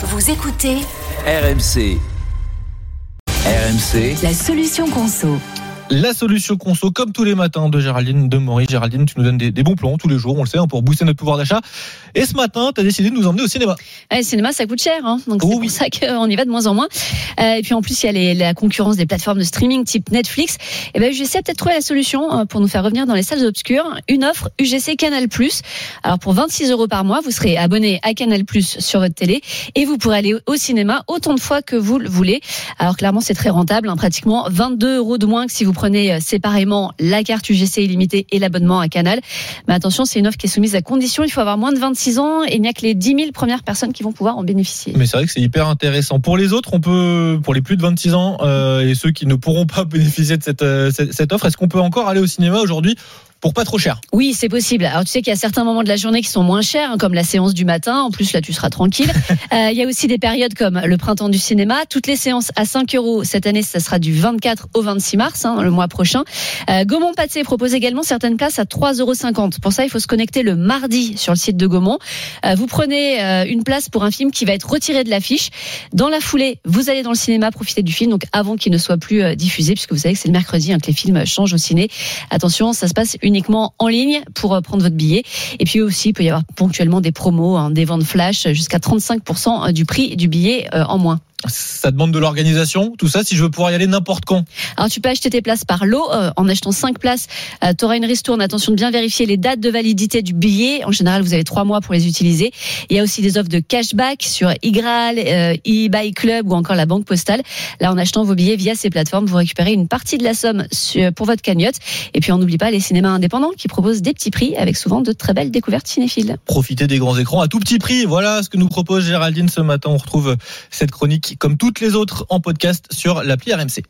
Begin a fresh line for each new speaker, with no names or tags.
Vous écoutez
RMC. RMC.
la solution conso.
La solution conso, comme tous les matins, de Géraldine de Maurice. Géraldine, tu nous donnes des, des bons plans tous les jours, on le sait, hein, pour booster notre pouvoir d'achat. Et ce matin, tu as décidé de nous emmener au cinéma.
Ouais, le cinéma, ça coûte cher, hein, donc
Oh
c'est
oui.
pour ça qu'on y va de moins en moins. Euh, et puis en plus, il y a les- la concurrence des plateformes de streaming type Netflix. Et ben UGC a peut-être trouvé la solution euh, pour nous faire revenir dans les salles obscures. Une offre UGC Canal+. Alors pour 26 euros par mois, vous serez abonné à Canal+ sur votre télé et vous pourrez aller au cinéma autant de fois que vous le voulez. Alors clairement, c'est très rentable, hein, pratiquement 22 euros de moins que si vous prenez euh, séparément la carte UGC illimitée et l'abonnement à Canal. Mais attention, c'est une offre qui est soumise à condition. Il faut avoir moins de 26 ans et il n'y a que les 10 000 premières personnes qui vont pouvoir en bénéficier.
Mais c'est vrai que c'est hyper intéressant. Pour les autres, on peut, pour les plus de 26 ans euh, et ceux qui ne pourront pas bénéficier de euh, cette offre, est-ce qu'on peut encore aller au cinéma aujourd'hui? Pour pas trop cher
Oui, c'est possible. Alors tu sais qu'il y a certains moments de la journée qui sont moins chers, hein, comme la séance du matin. En plus, là, tu seras tranquille. Euh, Il y a aussi des périodes comme le printemps du cinéma. Toutes les séances à 5 euros. Cette année, ça sera du 24 au 26 mars, hein, le mois prochain. Euh, Gaumont Pathé propose également certaines places à 3,50 euros. Pour ça, il faut se connecter le mardi sur le site de Gaumont. Euh, vous prenez une place pour un film qui va être retiré de l'affiche. Dans la foulée, vous allez dans le cinéma profiter du film, donc avant qu'il ne soit plus diffusé, puisque vous savez que c'est le mercredi hein, que les films changent au ciné. Attention, ça se passe uniquement en ligne pour euh, prendre votre billet. Et puis aussi, il peut y avoir ponctuellement des promos, hein, des ventes flash euh, jusqu'à 35% du prix du billet euh, en moins.
Ça demande de l'organisation, tout ça, si je veux pouvoir y aller n'importe quand.
Alors tu peux acheter tes places par lot. euh, en achetant 5 places, tu auras une ristourne. Attention de bien vérifier les dates de validité du billet. En général, vous avez 3 mois pour les utiliser. Il y a aussi des offres de cashback sur Igral, euh, eBay Club ou encore la Banque Postale. Là, en achetant vos billets via ces plateformes, vous récupérez une partie de la somme pour votre cagnotte. Et puis on n'oublie pas les cinémas indépendants qui proposent des petits prix avec souvent de très belles découvertes cinéphiles.
Profiter des grands écrans à tout petit prix. Voilà ce que nous propose Géraldine ce matin. On retrouve cette chronique comme toutes les autres en podcast sur l'appli RMC.